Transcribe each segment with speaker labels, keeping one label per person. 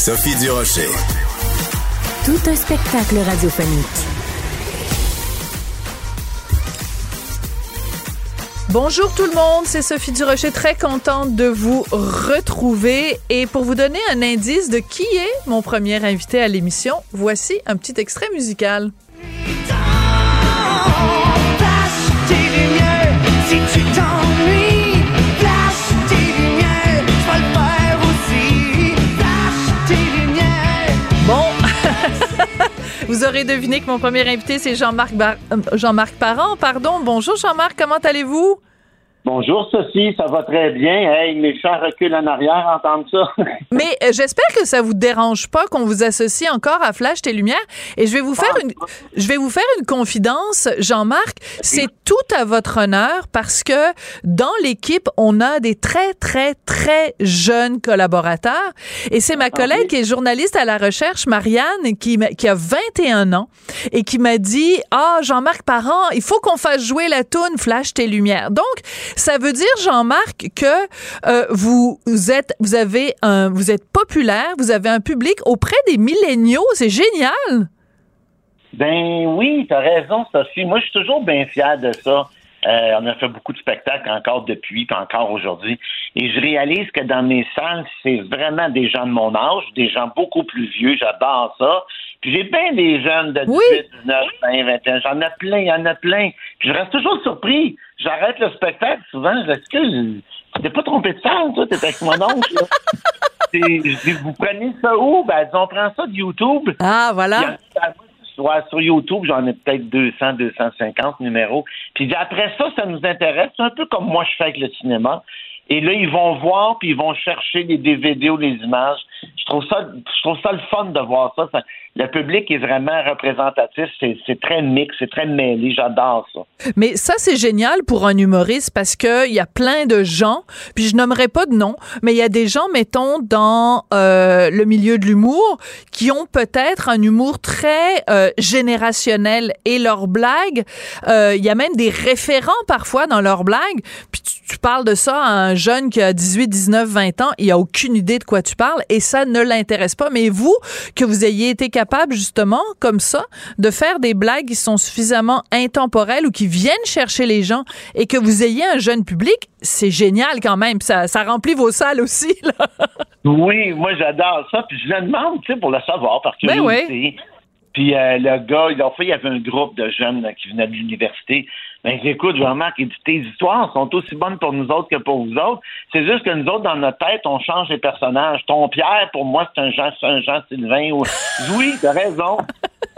Speaker 1: Sophie Durocher.
Speaker 2: Tout un spectacle radiophonique.
Speaker 3: Bonjour tout le monde, c'est Sophie Durocher, très contente de vous retrouver. Et pour vous donner un indice de qui est mon premier invité à l'émission, voici un petit extrait musical. Vous aurez deviné que mon premier invité, c'est Jean-Marc Bar- euh, Jean-Marc Parent. Pardon. Bonjour Jean-Marc, comment allez-vous?
Speaker 4: Bonjour Sophie, ça va très bien. Hey, méchant recul en arrière, entendre ça.
Speaker 3: Mais euh, j'espère que ça vous dérange pas qu'on vous associe encore à Flash Tes Lumières. Et je vais vous faire une, je vais vous faire une confidence, Jean-Marc. C'est tout à votre honneur parce que dans l'équipe, on a des très, très, très jeunes collaborateurs. Et c'est ma collègue qui est journaliste à la recherche, Marianne, qui, qui a 21 ans et qui m'a dit, ah, Jean-Marc Parent, il faut qu'on fasse jouer la toune Flash Tes Lumières. Donc, ça veut dire, Jean-Marc, que euh, vous, êtes, vous avez un, vous êtes populaire, vous avez un public auprès des milléniaux. C'est génial.
Speaker 4: Ben oui, t'as raison, Sophie. Moi, je suis toujours bien fier de ça. Euh, on a fait beaucoup de spectacles encore depuis, puis encore aujourd'hui. Et je réalise que dans mes salles, c'est vraiment des gens de mon âge, des gens beaucoup plus vieux. J'adore ça. Puis j'ai bien des jeunes de 18,
Speaker 3: Oui.
Speaker 4: 19, 20, 21. J'en ai plein, il y en a plein. Puis je reste toujours surpris. J'arrête le spectacle souvent. Je dis, que tu t'es pas trompé de salle, toi? T'es avec mon oncle, là. Je dis, vous prenez ça où? Ben, on prend ça de YouTube.
Speaker 3: Ah, voilà.
Speaker 4: Ouais, sur YouTube, j'en ai peut-être 200, 250 numéros. Puis après ça, ça nous intéresse. C'est un peu comme moi je fais avec le cinéma. Et là, ils vont voir, puis ils vont chercher les DVD ou les images. Je trouve ça, je trouve ça le fun de voir ça. Ça- le public est vraiment représentatif. C'est très mix, c'est très mêlé. J'adore ça.
Speaker 3: Mais ça, c'est génial pour un humoriste parce que il y a plein de gens, puis je nommerai pas de nom, mais il y a des gens, mettons, dans euh, le milieu de l'humour, qui ont peut-être un humour très euh, générationnel et leurs blagues, euh, il y a même des référents parfois dans leurs blagues. Puis tu, parles de ça à un jeune qui a 18, 19, 20 ans, il a aucune idée de quoi tu parles et ça ne l'intéresse pas. Mais vous, que vous ayez été justement, comme ça, de faire des blagues qui sont suffisamment intemporelles ou qui viennent chercher les gens et que vous ayez un jeune public, c'est génial quand même. Ça, ça remplit vos salles aussi. Là.
Speaker 4: Oui, moi j'adore ça. Puis je le demande, tu sais, pour le savoir, par
Speaker 3: Ben
Speaker 4: curiosité. Puis euh, le gars, il a fait, il y avait un groupe de jeunes là, qui venaient de l'université. Ben écoute, Jean-Marc, tes histoires sont aussi bonnes pour nous autres que pour vous autres. C'est juste que nous autres, dans notre tête, on change les personnages. Ton Pierre, pour moi, c'est un Jean, c'est un Jean Sylvain. Ou... Oui, t'as raison.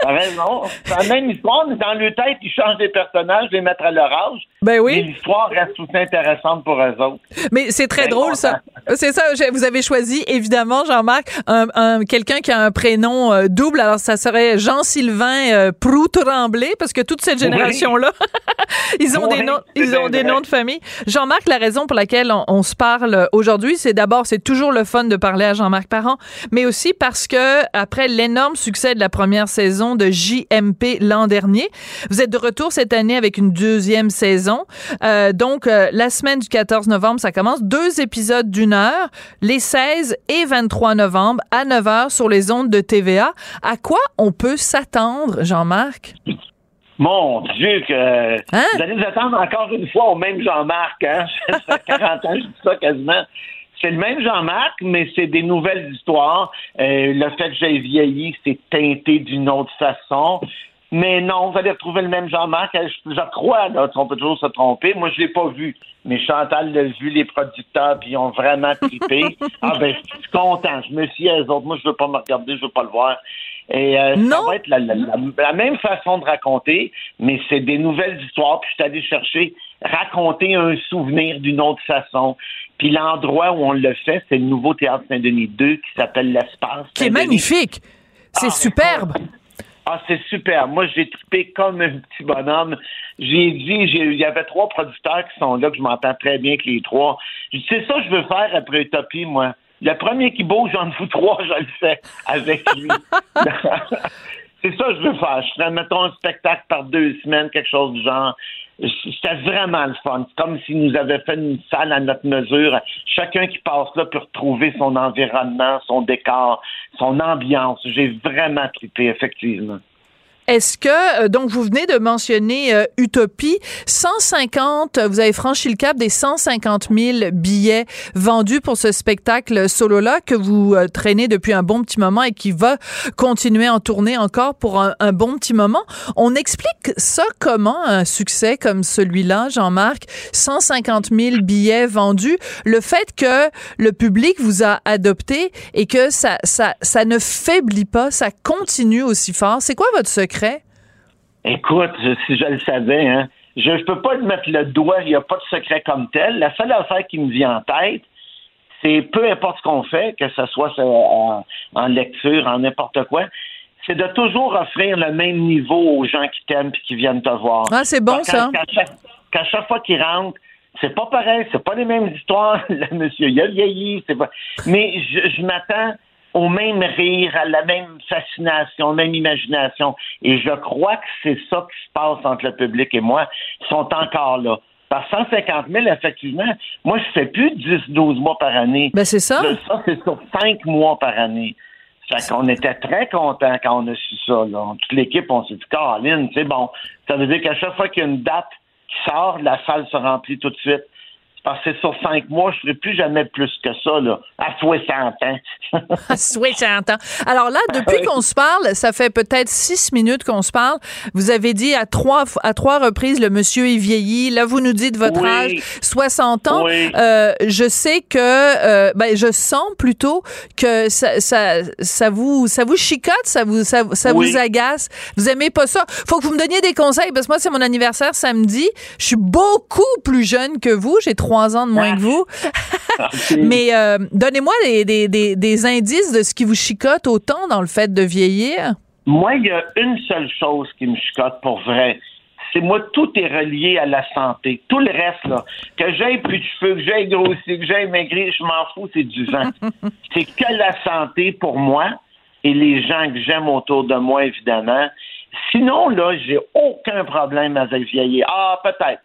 Speaker 4: T'as raison. C'est la même histoire, mais dans leur tête, ils changent les personnages, les mettre à leur âge.
Speaker 3: Ben
Speaker 4: Mais
Speaker 3: oui.
Speaker 4: l'histoire reste aussi intéressante pour eux autres.
Speaker 3: Mais c'est très
Speaker 4: Ben,
Speaker 3: drôle, ça. C'est ça. Vous avez choisi, évidemment, Jean-Marc, un, un- quelqu'un qui a un prénom euh, double. Alors, ça serait Jean-Sylvain euh, Proux-Tremblay, parce que toute cette génération-là, ils ont
Speaker 4: Oui,
Speaker 3: des noms, ils ont des noms de famille. Jean-Marc, la raison pour laquelle on, on se parle aujourd'hui, c'est d'abord, c'est toujours le fun de parler à Jean-Marc Parent, mais aussi parce que après l'énorme succès de la première saison de JMP l'an dernier, vous êtes de retour cette année avec une deuxième saison. Euh, donc, euh, la semaine du 14 novembre, ça commence. Deux épisodes d'une heure, les 16 et 23 novembre à 9 heures sur les ondes de TVA. À quoi on peut s'attendre, Jean-Marc?
Speaker 4: Mon Dieu, que
Speaker 3: Hein?
Speaker 4: vous allez vous attendre encore une fois au même Jean-Marc. Hein? Ça fait 40 ans, je dis ça quasiment. C'est le même Jean-Marc, mais c'est des nouvelles histoires. Euh, le fait que j'ai vieilli, c'est teinté d'une autre façon. Mais non, vous allez retrouver le même Jean-Marc. Euh, Je, je crois, là, on peut toujours se tromper. Moi, je l'ai pas vu. Mais Chantal l'a vu, les producteurs, puis ils ont vraiment trippé. ah ben, je suis content. Je me suis à eux autres. Moi, je veux pas me regarder, je veux pas le voir. Et euh, ça va être la, la- la- la même façon de raconter, mais c'est des nouvelles histoires. Puis je suis allé chercher raconter un souvenir d'une autre façon. Puis l'endroit où on le fait, c'est le nouveau Théâtre Saint-Denis 2 qui s'appelle l'Espace.
Speaker 3: Qui est magnifique. C'est
Speaker 4: Ah,
Speaker 3: superbe.
Speaker 4: Ah, c'est super. Moi, j'ai trippé comme un petit bonhomme. J'ai dit, il y avait trois producteurs qui sont là, que je m'entends très bien que les trois. C'est ça que je veux faire après Utopie, moi. Le premier qui bouge, j'en fous trois, je le fais avec lui. c'est ça que je veux faire. Je ferais, mettons, un spectacle par deux semaines, quelque chose du genre. C'était vraiment le fun. Comme s'ils nous avaient fait une salle à notre mesure. Chacun qui passe là peut retrouver son environnement, son décor, son ambiance. J'ai vraiment trippé, effectivement.
Speaker 3: Est-ce que, euh, donc, vous venez de mentionner euh, Utopie, 150, euh, vous avez franchi le cap des 150 000 billets vendus pour ce spectacle solo-là que vous euh, traînez depuis un bon petit moment et qui va continuer en tournée encore pour un, un bon petit moment. On explique ça comment, un succès comme celui-là, Jean-Marc, 150 000 billets vendus, le fait que le public vous a adopté et que ça, ça, ça ne faiblit pas, ça continue aussi fort. C'est quoi votre secret?
Speaker 4: Écoute, je- si je le savais, hein, je ne peux pas te mettre le doigt, il n'y a pas de secret comme tel. La seule affaire qui me vient en tête, c'est peu importe ce qu'on fait, que ce soit en, en lecture, en n'importe quoi, c'est de toujours offrir le même niveau aux gens qui t'aiment et qui viennent te voir.
Speaker 3: Ah, c'est bon,
Speaker 4: Quand-
Speaker 3: ça.
Speaker 4: Qu'à chaque, qu'à chaque fois qu'ils rentrent, c'est pas pareil, c'est pas les mêmes histoires. Le monsieur, il a vieilli, c'est pas. Mais je, je m'attends au même rire, à la même fascination, même imagination. Et je crois que c'est ça qui se passe entre le public et moi. Ils sont encore là. Par 150 000, effectivement, moi, je fais plus 10-12 mois par année.
Speaker 3: Ben, c'est ça.
Speaker 4: Là, Ça, c'est sur 5 mois par année. Fait qu'on était très contents quand on a su ça. Là. Toute l'équipe, on s'est dit, Caroline, c'est bon. Ça veut dire qu'à chaque fois qu'il y a une date qui sort, la salle se remplit tout de suite. Parce que sur cinq mois, je ne serai plus jamais plus que ça, là, à 60 ans.
Speaker 3: À 60 ans. Alors là, depuis qu'on se parle, ça fait peut-être six minutes qu'on se parle. Vous avez dit à trois, à trois reprises, le monsieur est vieilli. Là, vous nous dites votre
Speaker 4: Oui.
Speaker 3: âge, 60 ans.
Speaker 4: Oui.
Speaker 3: Euh, je sais que, euh, ben, je sens plutôt que ça, ça, ça vous, ça vous chicote, ça vous, ça, ça
Speaker 4: Oui.
Speaker 3: vous agace. Vous aimez pas ça. Faut que vous me donniez des conseils parce que moi, c'est mon anniversaire samedi. Je suis beaucoup plus jeune que vous. J'ai trois ans de moins
Speaker 4: Ah.
Speaker 3: que vous. Mais euh, donnez-moi des, des, des, des indices de ce qui vous chicote autant dans le fait de vieillir.
Speaker 4: Moi, il y a une seule chose qui me chicote pour vrai. C'est moi, tout est relié à la santé. Tout le reste, là, que j'aie plus de cheveux, que j'aie grossi, que j'aie maigri, je m'en fous, c'est du vent. c'est que la santé pour moi et les gens que j'aime autour de moi, évidemment. Sinon, là, j'ai aucun problème avec vieillir. Ah, peut-être.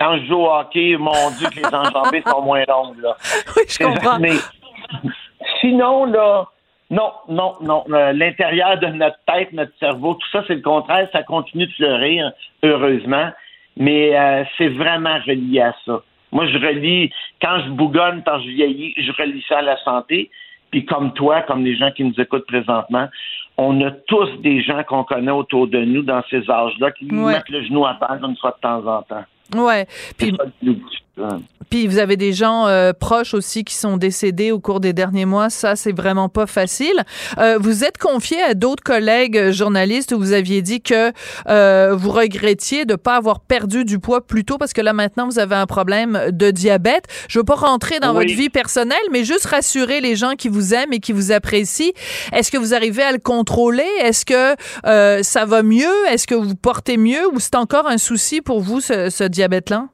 Speaker 4: Quand je joue au hockey, mon Dieu, que les enjambées sont moins longues, là.
Speaker 3: Oui, je comprends.
Speaker 4: Mais sinon, là, non, non, non. Euh, L'intérieur de notre tête, notre cerveau, tout ça, c'est le contraire. Ça continue de fleurir, heureusement. Mais euh, c'est vraiment relié à ça. Moi, je relie, quand je bougonne, quand je vieillis, je relie ça à la santé. Puis comme toi, comme les gens qui nous écoutent présentement, on a tous des gens qu'on connaît autour de nous dans ces âges-là qui nous mettent le genou à terre une fois de temps en temps.
Speaker 3: Ouais. Puis, puis vous avez des gens euh, proches aussi qui sont décédés au cours des derniers mois. Ça, c'est vraiment pas facile. Euh, vous êtes confié à d'autres collègues journalistes où vous aviez dit que euh, vous regrettiez de pas avoir perdu du poids plus tôt parce que là maintenant vous avez un problème de diabète. Je veux pas rentrer dans
Speaker 4: Oui.
Speaker 3: votre vie personnelle, mais juste rassurer les gens qui vous aiment et qui vous apprécient. Est-ce que vous arrivez à le contrôler? Est-ce que euh, ça va mieux? Est-ce que vous portez mieux? Ou c'est encore un souci pour vous ce, ce diabète-là?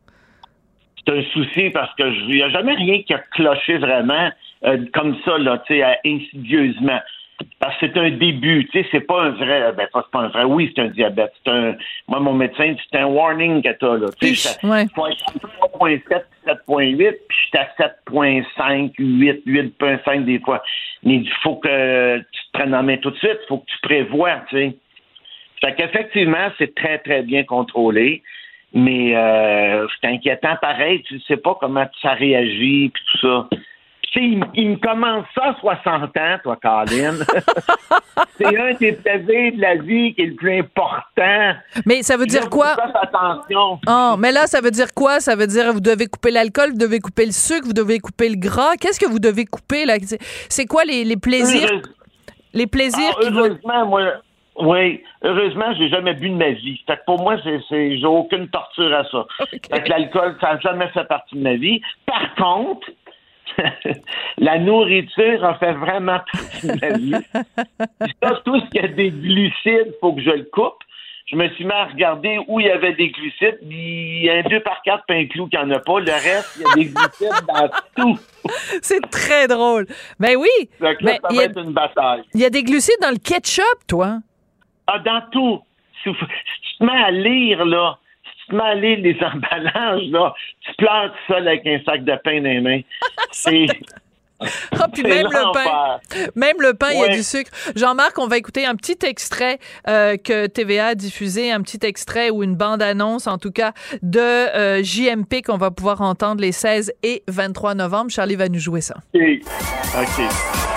Speaker 4: Un souci parce que il n'y a jamais rien qui a cloché vraiment euh, comme ça, là, tu sais, insidieusement. Parce que c'est un début, tu sais, c'est pas un vrai, ben, c'est pas un vrai, oui, c'est un diabète. C'est un, moi, mon médecin, c'est un warning que t'as, là. Tu sais,
Speaker 3: ouais.
Speaker 4: faut être à 3.7, 7.8, puis j'étais à 7.5, 8, 8.5 des fois. Mais il faut que tu te prennes en main tout de suite, il faut que tu prévois, tu sais. Fait qu'effectivement, c'est très, très bien contrôlé. Mais euh, c'est inquiétant pareil. Tu sais pas comment ça réagit puis tout ça. Tu sais, il, il me commence ça à 60 ans, toi, Colin. c'est un des plaisirs de la vie qui est le plus important.
Speaker 3: Mais ça veut dire
Speaker 4: Là,
Speaker 3: quoi?
Speaker 4: attention.
Speaker 3: Oh, mais là, ça veut dire quoi? Ça veut dire vous devez couper l'alcool, vous devez couper le sucre, vous devez couper le gras. Qu'est-ce que vous devez couper là? C'est- quoi les, les plaisirs,
Speaker 4: Heureuse-
Speaker 3: les plaisirs
Speaker 4: Ah,
Speaker 3: qui vont...
Speaker 4: heureusement, moi, Oui, heureusement, j'ai jamais bu de ma vie. Fait que pour moi, c'est, c'est j'ai aucune torture à ça. Fait que l'alcool, ça n'a jamais fait partie de ma vie. Par contre, la nourriture a fait vraiment partie de ma vie. ça, tout ce qui a des glucides, faut que je le coupe. Je me suis mis à regarder où il y avait des glucides. Il y a un 2 par 4 pain clou qu'il n'y en a pas. Le reste, il y a des glucides dans tout.
Speaker 3: C'est très drôle. Ben oui.
Speaker 4: Que là,
Speaker 3: Mais
Speaker 4: ça va
Speaker 3: a-
Speaker 4: être une bataille.
Speaker 3: Il y a des glucides dans le ketchup, toi.
Speaker 4: Ah, dans tout. Si, tu te mets à lire, là, si tu te mets à lire les emballages, là, tu pleures tout seul avec un sac de pain dans les mains. C'est.
Speaker 3: Ah, puis même le pain. Même le pain, il y a du sucre. Jean-Marc, on va écouter un petit extrait euh, que TVA a diffusé, un petit extrait ou une bande-annonce, en tout cas, de euh, JMP qu'on va pouvoir entendre les 16 et 23 novembre. Charlie va nous jouer ça.
Speaker 4: OK. OK.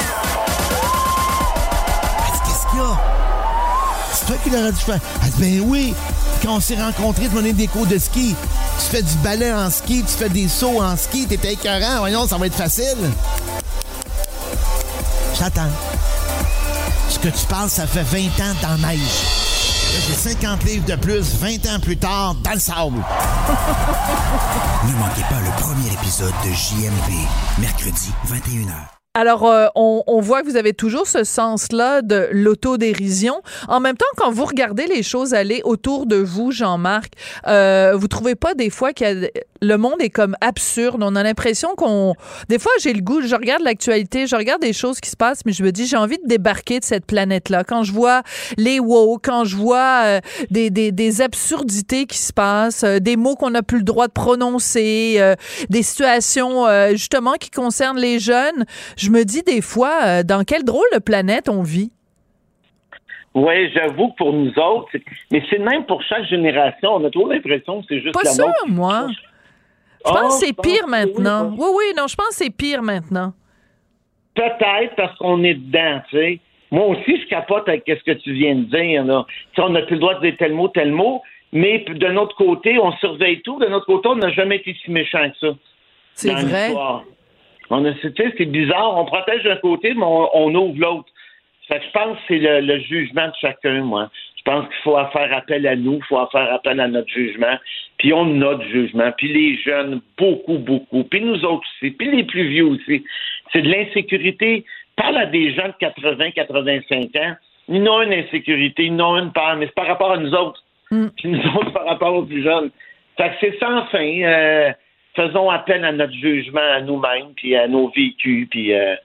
Speaker 5: C'est toi qui l'aurais dû faire. Ben oui. Quand on s'est rencontrés, tu m'as donné des cours de ski. Tu fais du ballet en ski, tu fais des sauts en ski, t'étais écœurant. Voyons, ça va être facile. J'attends. Ce que tu parles, ça fait 20 ans dans la neige. J'ai 50 livres de plus, 20 ans plus tard, dans le sable.
Speaker 6: Ne manquez pas le premier épisode de JMP, mercredi 21h.
Speaker 3: Alors, euh, on, on voit que vous avez toujours ce sens-là de l'autodérision. En même temps, quand vous regardez les choses aller autour de vous, Jean-Marc, euh, vous trouvez pas des fois que le monde est comme absurde? On a l'impression qu'on... Des fois, j'ai le goût, je regarde l'actualité, je regarde des choses qui se passent, mais je me dis, j'ai envie de débarquer de cette planète-là. Quand je vois les wow, quand je vois euh, des, des, des absurdités qui se passent, euh, des mots qu'on n'a plus le droit de prononcer, des situations justement qui concernent les jeunes, je me dis des fois, euh, dans quelle drôle de planète on vit?
Speaker 4: Oui, j'avoue que pour nous autres, c'est- mais c'est même pour chaque génération. On a toujours l'impression que c'est juste
Speaker 3: Pas
Speaker 4: la
Speaker 3: sûr,
Speaker 4: nôtre.
Speaker 3: moi. Je
Speaker 4: Ah,
Speaker 3: pense que c'est
Speaker 4: je pense
Speaker 3: pire maintenant.
Speaker 4: oui,
Speaker 3: Oui, oui, non, je pense que c'est pire maintenant.
Speaker 4: Peut-être parce qu'on est dedans, tu sais. Moi aussi, je capote avec ce que tu viens de dire, là. Tu sais, on n'a plus le droit de dire tel mot, tel mot, mais de notre côté, on surveille tout. De notre côté, on n'a jamais été si méchant que ça.
Speaker 3: C'est vrai.
Speaker 4: On a, c'est bizarre. On protège d'un côté, mais on, on ouvre l'autre. Fait que je pense que c'est le, le jugement de chacun, moi. Je pense qu'il faut faire appel à nous, il faut faire appel à notre jugement. Puis on a notre jugement. Puis les jeunes, beaucoup, beaucoup. Puis nous autres aussi. Puis les plus vieux aussi. C'est de l'insécurité. Parle à des gens de 80, 85 ans. Ils n'ont une insécurité, ils n'ont une peur, mais c'est par rapport à nous autres. Puis nous autres par rapport aux plus jeunes. Fait que c'est sans fin. Euh, faisons appel à notre jugement à nous-mêmes, puis à nos vécus, puis euh,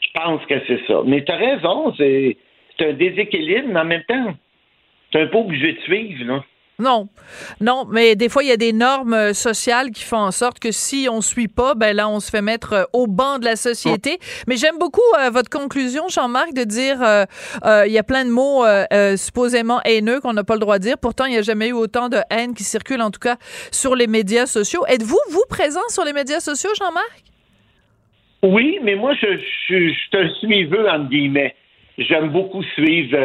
Speaker 4: je pense que c'est ça. Mais tu as raison, c'est un déséquilibre, mais en même temps, c'est un peu obligé de suivre, là.
Speaker 3: Non, non, mais des fois, il y a des normes euh, sociales qui font en sorte que si on suit pas, ben là, on se fait mettre euh, au banc de la société. Mais j'aime beaucoup euh, votre conclusion, Jean-Marc, de dire euh, euh, il y a plein de mots supposément haineux qu'on n'a pas le droit de dire. Pourtant, il n'y a jamais eu autant de haine qui circule, en tout cas, sur les médias sociaux. Êtes-vous, vous, présent sur les médias sociaux, Jean-Marc?
Speaker 4: Oui, mais moi, je, je, je suis suiveux, entre guillemets. J'aime beaucoup suivre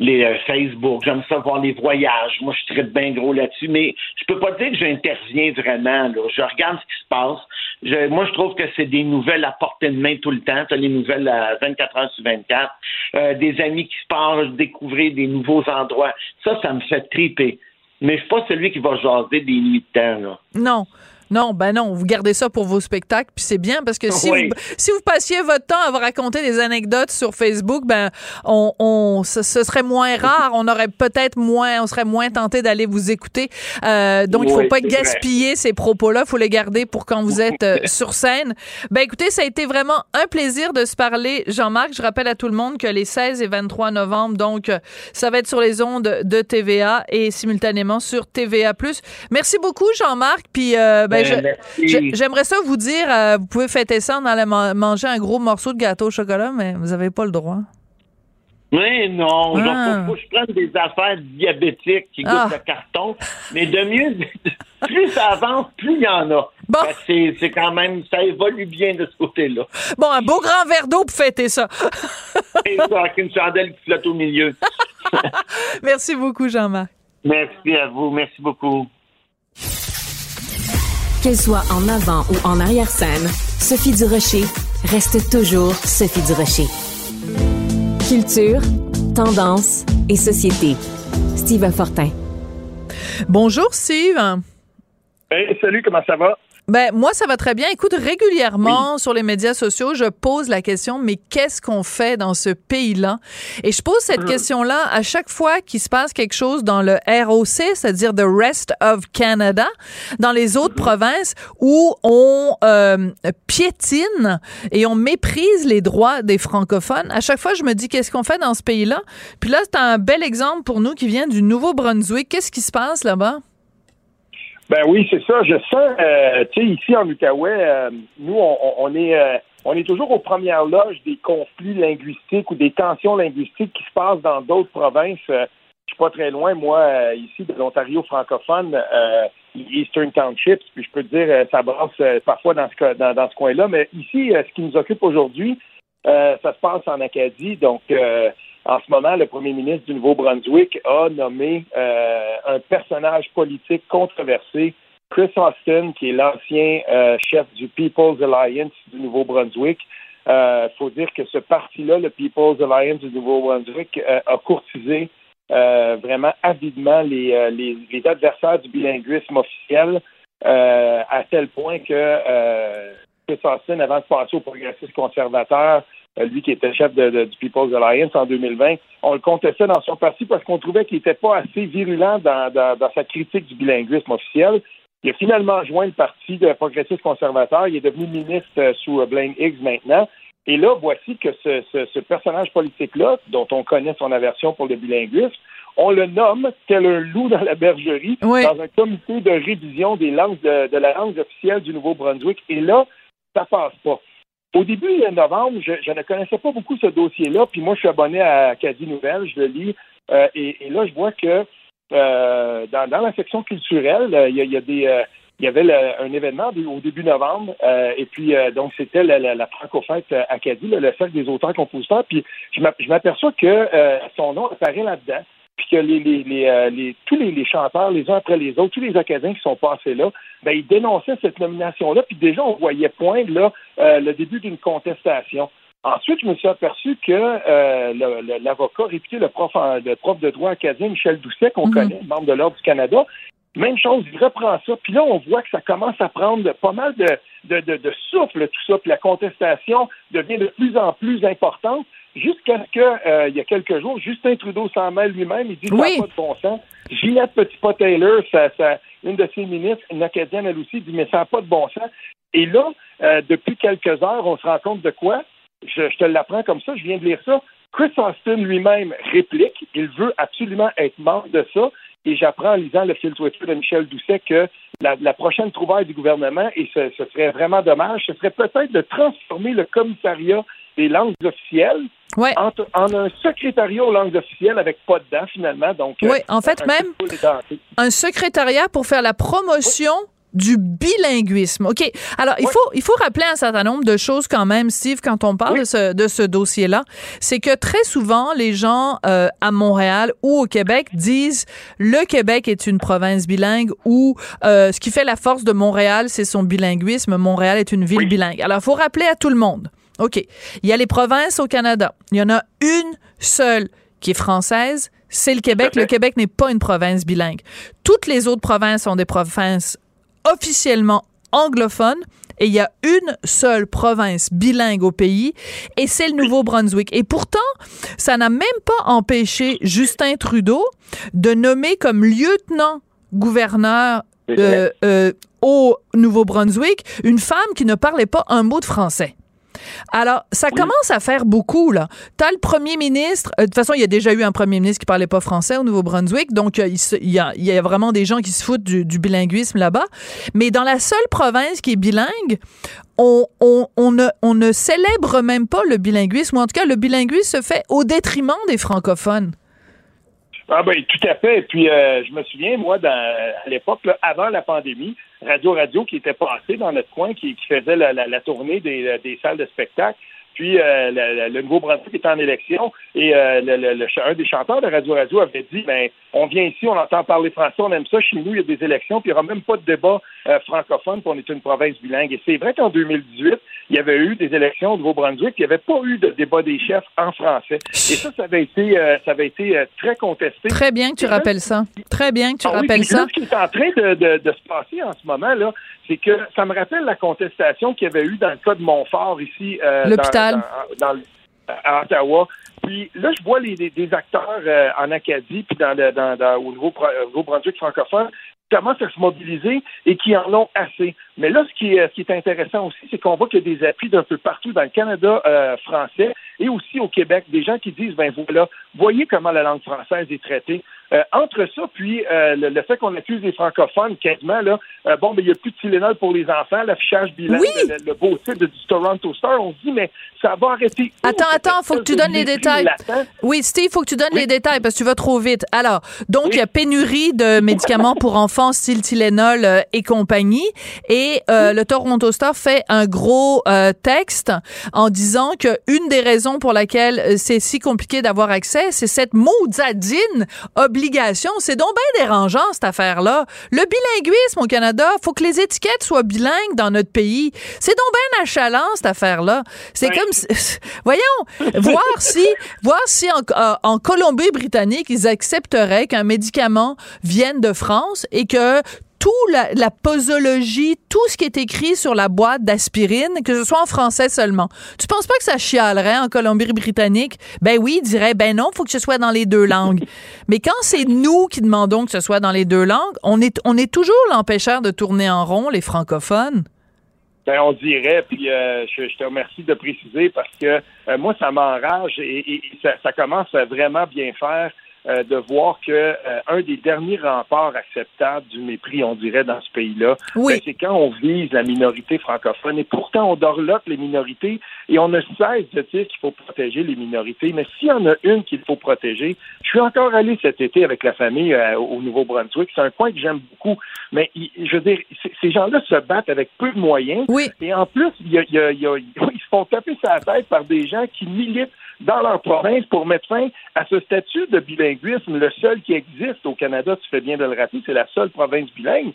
Speaker 4: les euh, Facebook. J'aime ça voir les voyages. Moi, je traite bien gros là-dessus, mais je peux pas dire que j'interviens vraiment. Là. Je regarde ce qui se passe. Je- moi, je trouve que c'est des nouvelles à portée de main tout le temps. Tu as les nouvelles à 24 heures sur 24. Euh, des amis qui se partent, découvrir des nouveaux endroits. Ça, ça me fait triper. Mais je suis pas celui qui va jaser des nuits de temps. Là.
Speaker 3: Non. Non, ben non, vous gardez ça pour vos spectacles, puis c'est bien parce que si,
Speaker 4: Oui.
Speaker 3: vous, si vous passiez votre temps à vous raconter des anecdotes sur Facebook, ben on, on ce, ce serait moins rare, on aurait peut-être moins, on serait moins tenté d'aller vous écouter. Euh, donc il faut pas
Speaker 4: vrai.
Speaker 3: gaspiller ces propos-là, faut les garder pour quand vous êtes euh, sur scène. Ben écoutez, ça a été vraiment un plaisir de se parler, Jean-Marc. Je rappelle à tout le monde que les 16 et 23 novembre, donc euh, ça va être sur les ondes de TVA et simultanément sur TVA+. Merci beaucoup, Jean-Marc. Puis euh, ben,
Speaker 4: Ben,
Speaker 3: j'aimerais ça vous dire, euh, vous pouvez fêter ça en allant man- manger un gros morceau de gâteau au chocolat, mais vous avez pas le droit.
Speaker 4: Mais non,
Speaker 3: Ah.
Speaker 4: genre, faut, que je prenne des affaires diabétiques qui goûtent
Speaker 3: Ah.
Speaker 4: le carton. Mais de mieux, plus ça avance, plus il y en a.
Speaker 3: Bon.
Speaker 4: C'est quand même, ça évolue bien de ce côté-là.
Speaker 3: Bon, un beau grand verre d'eau pour fêter ça.
Speaker 4: Et ça, avec une chandelle qui flotte au milieu.
Speaker 3: Merci beaucoup, Jean-Marc.
Speaker 4: Merci à vous, merci beaucoup.
Speaker 2: Qu'elle soit en avant ou en arrière-scène, Sophie Durocher reste toujours Sophie Durocher. Culture, Tendance et société. Steve Fortin.
Speaker 3: Bonjour Steve.
Speaker 7: Hey, salut, comment ça va?
Speaker 3: Ben moi ça va très bien. Écoute régulièrement sur les médias sociaux, je pose la question mais qu'est-ce qu'on fait dans ce pays-là? Et je pose cette question-là à chaque fois qu'il se passe quelque chose dans le ROC, c'est-à-dire the rest of Canada, dans les autres provinces où on euh, piétine et on méprise les droits des francophones. À chaque fois je me dis qu'est-ce qu'on fait dans ce pays-là? Puis là c'est un bel exemple pour nous qui vient du Nouveau-Brunswick. Qu'est-ce qui se passe là-bas?
Speaker 7: Ben oui, c'est ça. Je sens, euh, tu sais, ici en Outaouais, euh, nous, on, on est, euh, on est toujours aux premières loges des conflits linguistiques ou des tensions linguistiques qui se passent dans d'autres provinces. Euh, je suis pas très loin, moi, euh, ici de l'Ontario francophone, euh, Eastern Townships, puis je peux te dire, ça brasse parfois dans ce, dans, dans ce coin-là. Mais ici, ce qui nous occupe aujourd'hui, ça se passe en Acadie. Donc, en ce moment, le premier ministre du Nouveau-Brunswick a nommé euh, un personnage politique controversé, Chris Austin, qui est l'ancien euh, chef du People's Alliance du Nouveau-Brunswick. Il faut dire que ce parti-là, le People's Alliance du Nouveau-Brunswick, euh, a courtisé euh, vraiment avidement les, euh, les, adversaires du bilinguisme officiel euh, à tel point que euh, Chris Austin, avant de passer au progressiste conservateur, euh, lui qui était chef de, de- du People's Alliance en 2020, on le contestait dans son parti parce qu'on trouvait qu'il n'était pas assez virulent dans, dans, dans sa critique du bilinguisme officiel. Il a finalement joint le parti de progressiste conservateur. Il est devenu ministre euh, sous euh, Blaine Higgs maintenant. Et là, voici que ce, ce- ce personnage politique-là, dont on connaît son aversion pour le bilinguisme, on le nomme tel un loup dans la bergerie
Speaker 3: Oui.
Speaker 7: dans un comité de révision des langues de, de la langue officielle du Nouveau-Brunswick. Et là, ça passe pas. Au début de novembre, je, je ne connaissais pas beaucoup ce dossier-là, puis moi, je suis abonné à Acadie Nouvelle, je le lis, euh, et, et là, je vois que euh, dans, dans la section culturelle, euh, il y, y a des... euh, il y avait un événement au début novembre, euh, et puis euh, donc c'était la, la, la Francofête euh, Acadie, le, le cercle des auteurs-compositeurs, puis je m'ap- je m'aperçois que euh, son nom apparaît là-dedans, puis que les, les, les, euh, les- tous les, chanteurs, les uns après les autres, tous les Acadiens qui sont passés là, ben, ils dénonçaient cette nomination-là, puis déjà on voyait poindre là, euh, le début d'une contestation. Ensuite, je me suis aperçu que euh, l'avocat réputé, le prof, le prof de droit acadien, Michel Doucet, qu'on
Speaker 3: Mhm.
Speaker 7: connaît, membre de l'Ordre du Canada, même chose, il reprend ça. Puis là, on voit que ça commence à prendre pas mal de, de, de, de souffle, tout ça. Puis la contestation devient de plus en plus importante jusqu'à ce que, euh, il y a quelques jours, Justin Trudeau s'en mêle lui-même. Il dit ça
Speaker 3: Oui.
Speaker 7: n'a pas de bon sens. Ginette Petitpas-Taylor, ça, ça, une de ses ministres, une acadienne elle aussi, dit mais ça n'a pas de bon sens. Et là, euh, depuis quelques heures, on se rend compte de quoi? Je, je te l'apprends comme ça, je viens de lire ça. Chris Austin lui-même réplique, il veut absolument être membre de ça. Et j'apprends en lisant le fil Twitter de Michel Doucet que la, la prochaine trouvaille du gouvernement, et ce, ce serait vraiment dommage, ce serait peut-être de transformer le commissariat des langues officielles
Speaker 3: Ouais.
Speaker 7: en, en un secrétariat aux langues officielles avec pas de dents finalement. Donc,
Speaker 3: Oui,
Speaker 7: euh,
Speaker 3: en fait, même- un secrétariat pour faire la promotion du bilinguisme. OK. Alors, il faut il faut rappeler un certain nombre de choses quand même, Steve, quand on parle
Speaker 7: Oui.
Speaker 3: de ce, de ce dossier-là. C'est que très souvent, les gens euh, à Montréal ou au Québec disent le Québec est une province bilingue ou euh, ce qui fait la force de Montréal, c'est son bilinguisme. Montréal est une ville
Speaker 7: Oui.
Speaker 3: bilingue. Alors, il faut rappeler à tout le monde. OK. Il y a les provinces au Canada. Il y en a une seule qui est française, c'est le Québec. Le Québec n'est pas une province bilingue. Toutes les autres provinces sont des provinces officiellement anglophones et il y a une seule province bilingue au pays et c'est le Nouveau-Brunswick. Et pourtant, ça n'a même pas empêché Justin Trudeau de nommer comme lieutenant gouverneur euh, euh, au Nouveau-Brunswick une femme qui ne parlait pas un mot de français. Alors, ça commence à faire beaucoup, là. T'as le premier ministre, euh, de toute façon, il y a déjà eu un premier ministre qui parlait pas français au Nouveau-Brunswick, donc euh, il, y a, il y a vraiment des gens qui se foutent du, du bilinguisme là-bas. Mais dans la seule province qui est bilingue, on, on, on ne, on ne célèbre même pas le bilinguisme, ou en tout cas, le bilinguisme se fait au détriment des francophones.
Speaker 7: Ah ben tout à fait. Et puis euh, je me souviens, moi, dans, à l'époque, avant la pandémie, Radio Radio qui était passé dans notre coin, qui, qui faisait la, la, tournée des, des salles de spectacle, Puis euh, le, le Nouveau-Brunswick était en élection et euh, le, le, un des chanteurs de Radio Radio avait dit ben on vient ici, on entend parler français, on aime ça. Chez nous, il y a des élections, puis il n'y aura même pas de débat euh, francophone, puis on est une province bilingue. Et c'est vrai qu'en 2018, il y avait eu des élections au Nouveau-Brunswick, puis il n'y avait pas eu de débat des chefs en français. Et ça, ça avait été, ça avait été très contesté.
Speaker 3: Très bien que tu rappelles ça. Très bien que tu
Speaker 7: ah
Speaker 3: rappelles ça.
Speaker 7: ce qui est en train de, de, de se passer en ce moment, là, c'est que ça me rappelle la contestation qu'il y avait eu dans le cas de Montfort ici euh,
Speaker 3: L'hôpital.
Speaker 7: Dans, dans, à Ottawa. Puis là, je vois les, des acteurs euh, en Acadie puis dans, dans, dans au Nouveau-Brunswick francophone qui commencent à se mobiliser et qui en ont assez. Mais là, ce qui est, ce qui est intéressant aussi, c'est qu'on voit qu'il y a des appuis d'un peu partout dans le Canada euh, français et aussi au Québec, des gens qui disent, ben voilà, voyez comment la langue française est traitée. Euh, entre ça, puis euh, le, fait qu'on accuse les francophones quasiment, là, bon, mais il n'y a plus de Tylenol pour les enfants, l'affichage bilingue, le, beau titre du Toronto Star, on se dit, mais ça va arrêter.
Speaker 3: Attends, attends, faut que tu donnes les détails. Oui, Steve, faut que tu donnes les détails parce que tu vas trop vite. Alors, donc, il y a pénurie de médicaments pour enfants, style Tylenol et compagnie, et le Toronto Star fait un gros texte en disant que une des raisons pour laquelle c'est si compliqué d'avoir accès, c'est cette maudadine obligation c'est donc bien dérangeant, cette affaire-là. Le bilinguisme au Canada, faut que les étiquettes soient bilingues dans notre pays. C'est donc bien achalant, cette affaire-là. C'est comme... Voyons, voir si, voir si en, en Colombie-Britannique, ils accepteraient qu'un médicament vienne de France et que tout la, posologie, tout ce qui est écrit sur la boîte d'aspirine, que ce soit en français seulement. Tu penses pas que ça chialerait en Colombie-Britannique? Ben oui, il dirait, ben non, faut que ce soit dans les deux langues. Mais quand c'est nous qui demandons que ce soit dans les deux langues, on est, on est toujours l'empêcheur de tourner en rond, les francophones.
Speaker 7: Ben, on dirait, puis euh, je, te remercie de préciser parce que euh, moi, ça m'enrage et, ça, ça, commence à vraiment bien faire euh, de voir que euh, un des derniers remparts acceptables du mépris, on dirait, dans ce pays-là, ben, c'est quand on vise la minorité francophone. Et pourtant, on dorlote les minorités et on ne cesse de dire qu'il faut protéger les minorités. Mais s'il y en a une qu'il faut protéger, je suis encore allé cet été avec la famille euh, au Nouveau-Brunswick. C'est un coin que j'aime beaucoup. Mais je veux dire, ces gens-là se battent avec peu de moyens.
Speaker 3: Oui.
Speaker 7: Et en plus, il y a, y a, ils se font taper sa tête par des gens qui militent dans leur province pour mettre fin à ce statut de bilinguisme, le seul qui existe au Canada, tu fais bien de le rappeler, c'est la seule province bilingue.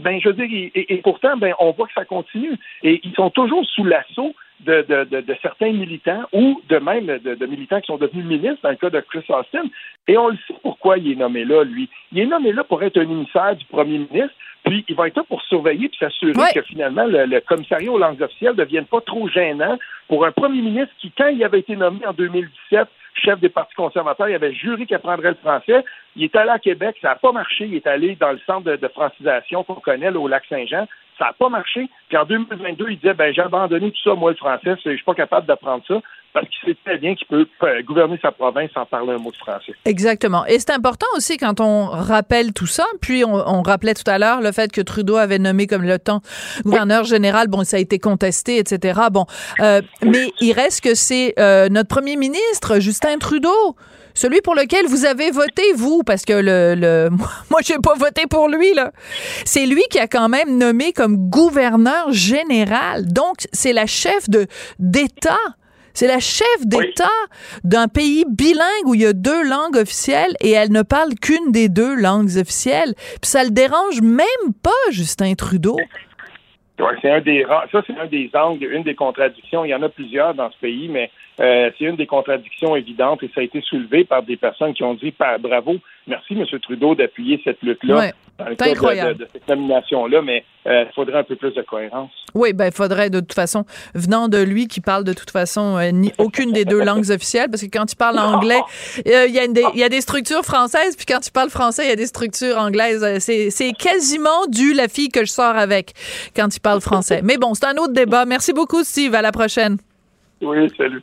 Speaker 7: Ben, je veux dire, et, pourtant, ben, on voit que ça continue. Et ils sont toujours sous l'assaut de, de, de, certains militants ou de même de, militants qui sont devenus ministres, dans le cas de Chris Austin. Et on le sait pourquoi il est nommé là, lui. Il est nommé là pour être un émissaire du premier ministre, puis il va être là pour surveiller et s'assurer que finalement le, commissariat aux langues officielles ne devienne pas trop gênant pour un premier ministre qui, quand il avait été nommé en 2017 chef des partis conservateurs, il avait juré qu'il apprendrait le français. Il est allé à Québec, ça n'a pas marché. Il est allé dans le centre de, francisation qu'on connaît, au lac Saint-Jean. Ça n'a pas marché. Puis en 2022, il disait, ben, j'ai abandonné tout ça, moi, le français. Je suis pas capable d'apprendre ça parce qu'il sait très bien qu'il peut gouverner sa province sans parler un mot de français.
Speaker 3: Exactement. Et c'est important aussi quand on rappelle tout ça, puis on, rappelait tout à l'heure le fait que Trudeau avait nommé comme le temps gouverneur général, bon, ça a été contesté, etc. Bon, euh, mais il reste que c'est euh, notre premier ministre, Justin Trudeau, celui pour lequel vous avez voté, vous, parce que le, le moi, j'ai pas voté pour lui, là. C'est lui qui a quand même nommé comme gouverneur général. Donc, c'est la chef de, d'État c'est la chef d'État d'un pays bilingue où il y a deux langues officielles et elle ne parle qu'une des deux langues officielles. Puis ça le dérange même pas, Justin Trudeau.
Speaker 7: c'est un des ça c'est un des angles, une des contradictions. Il y en a plusieurs dans ce pays, mais euh, c'est une des contradictions évidentes et ça a été soulevé par des personnes qui ont dit bravo, merci M. Trudeau d'appuyer cette lutte-là dans le cadre de, cette nomination-là, mais euh, il faudrait un peu plus de cohérence.
Speaker 3: Oui, ben il faudrait de toute façon, venant de lui qui parle de toute façon euh, ni aucune des deux langues officielles, parce que quand tu parles anglais, il y, a des, y a des structures françaises, puis quand tu parles français, il y a des structures anglaises. C'est quasiment dû la fille que je sors avec quand tu parles français. Mais bon, c'est un autre débat. Merci beaucoup, Steve. À la prochaine.
Speaker 7: Oui, salut.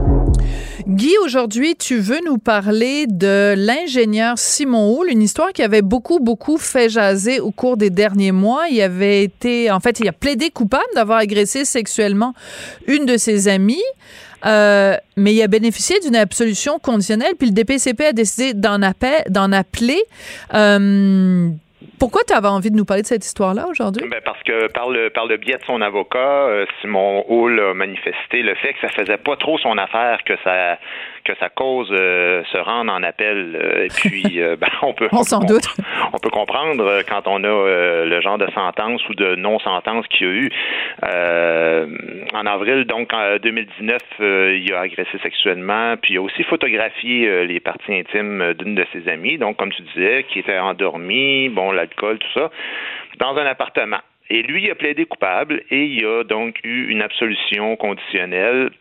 Speaker 3: Guy, aujourd'hui, tu veux nous parler de l'ingénieur Simon Houle, une histoire qui avait beaucoup, beaucoup fait jaser au cours des derniers mois. Il avait été, en fait, il a plaidé coupable d'avoir agressé sexuellement une de ses amies. Euh, mais il a bénéficié d'une absolution conditionnelle, puis le DPCP a décidé d'en appeler. Euh, pourquoi tu avais envie de nous parler de cette histoire-là aujourd'hui?
Speaker 8: Ben parce que par le, par le biais de son avocat, euh, Simon Hull a manifesté le fait que ça faisait pas trop son affaire que ça que sa cause euh, se rende en appel. Euh, et puis, euh, ben, on peut
Speaker 3: on s'en doute.
Speaker 8: On peut comprendre quand on a le genre de sentence ou de non-sentence qu'il y a eu. en avril, donc en 2019, il a agressé sexuellement, puis il a aussi photographié les parties intimes d'une de ses amies. Donc, comme tu disais, qui était endormie, bon, l'alcool, tout ça, dans un appartement. Et lui, il a plaidé coupable et il a donc eu une absolution conditionnelle.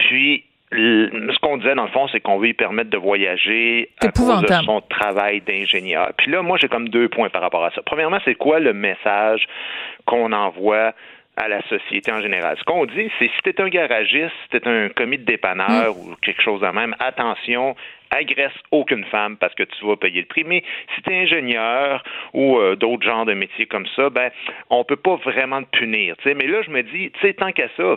Speaker 8: Puis, ce qu'on disait dans le fond, c'est qu'on veut lui permettre de voyager à cause de son travail d'ingénieur. Puis là, moi, j'ai comme deux points par rapport à ça. Premièrement, c'est quoi le message qu'on envoie à la société en général? Ce qu'on dit, c'est si t'es un garagiste, si t'es un commis de dépanneur mm. ou quelque chose de même, attention, agresse aucune femme parce que tu vas payer le prix. Mais si tu es ingénieur ou euh, d'autres genres de métiers comme ça, ben on peut pas vraiment te punir. Mais là, je me dis, tu sais, tant qu'à ça,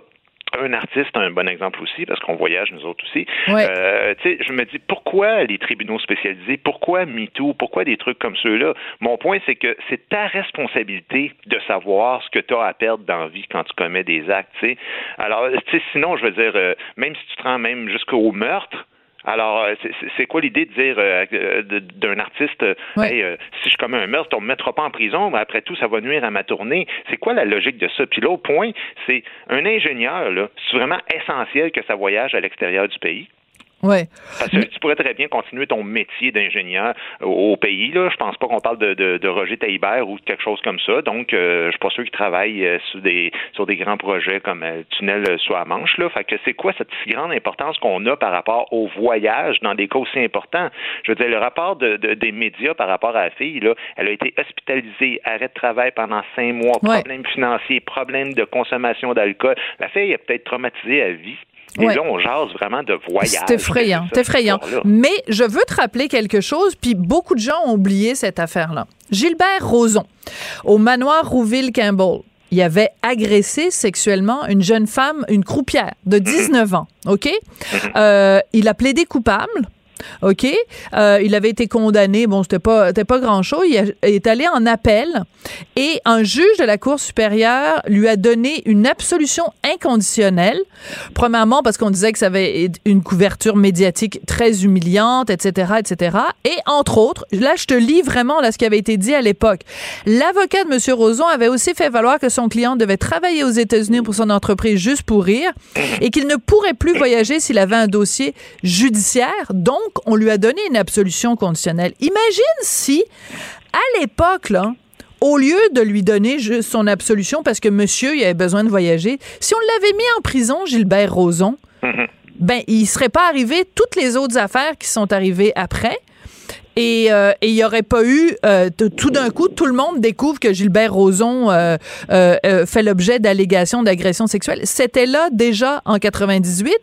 Speaker 8: un artiste, un bon exemple aussi, parce qu'on voyage nous autres aussi. Euh, je me dis pourquoi les tribunaux spécialisés, pourquoi MeToo, pourquoi des trucs comme ceux-là? Mon point, c'est que c'est ta responsabilité de savoir ce que tu as à perdre dans la vie quand tu commets des actes. Alors, sinon, je veux dire, euh, même si tu te rends même jusqu'au meurtre, alors, euh, c'est quoi l'idée de dire euh, euh, d'un artiste, si je commets un meurtre, on ne me mettra pas en prison, mais après tout, ça va nuire à ma tournée. C'est quoi la logique de ça? Puis l'autre point, c'est un ingénieur, c'est vraiment essentiel que ça voyage à l'extérieur du pays.
Speaker 3: Ouais.
Speaker 8: Parce que tu pourrais très bien continuer ton métier d'ingénieur au, pays. Là. Je pense pas qu'on parle de, de, de, Roger Taillibert ou quelque chose comme ça. Donc, euh, je suis pas sûr qu'il travaille euh, sur des sur des grands projets comme le euh, tunnel sur la Manche. Là. Fait que c'est quoi cette si grande importance qu'on a par rapport au voyage dans des cas aussi importants? Je veux dire, le rapport de, des médias par rapport à la fille, là, elle a été hospitalisée, arrêt de travail pendant cinq mois, problème financier, problème de consommation d'alcool. La fille est peut-être traumatisée à vie. Et là, on jase vraiment de voyage.
Speaker 3: C'est effrayant, c'est effrayant. Mais je veux te rappeler quelque chose, puis beaucoup de gens ont oublié cette affaire-là. Gilbert Rozon, au manoir Rouville-Campbell, il avait agressé sexuellement une jeune femme, une croupière de 19 ans, OK? Mhm. Euh, il a plaidé coupable OK? Euh, il avait été condamné. Bon, c'était pas, c'était pas grand-chose. Il, est allé en appel et un juge de la Cour supérieure lui a donné une absolution inconditionnelle. Premièrement, parce qu'on disait que ça avait une couverture médiatique très humiliante, etc., etc. Et entre autres, là, je te lis vraiment là, ce qui avait été dit à l'époque. L'avocat de M. Roson avait aussi fait valoir que son client devait travailler aux États-Unis pour son entreprise juste pour rire et qu'il ne pourrait plus voyager s'il avait un dossier judiciaire. Donc, on lui a donné une absolution conditionnelle. Imagine si, à l'époque, là, au lieu de lui donner juste son absolution parce que monsieur, il avait besoin de voyager, si on l'avait mis en prison, Gilbert Rozon, mm-hmm. ben, il serait pas arrivé toutes les autres affaires qui sont arrivées après. Euh, et il n'y aurait pas eu, euh, tout d'un coup, tout le monde découvre que Gilbert Rozon euh, fait l'objet d'allégations d'agression sexuelle. C'était là déjà en 98.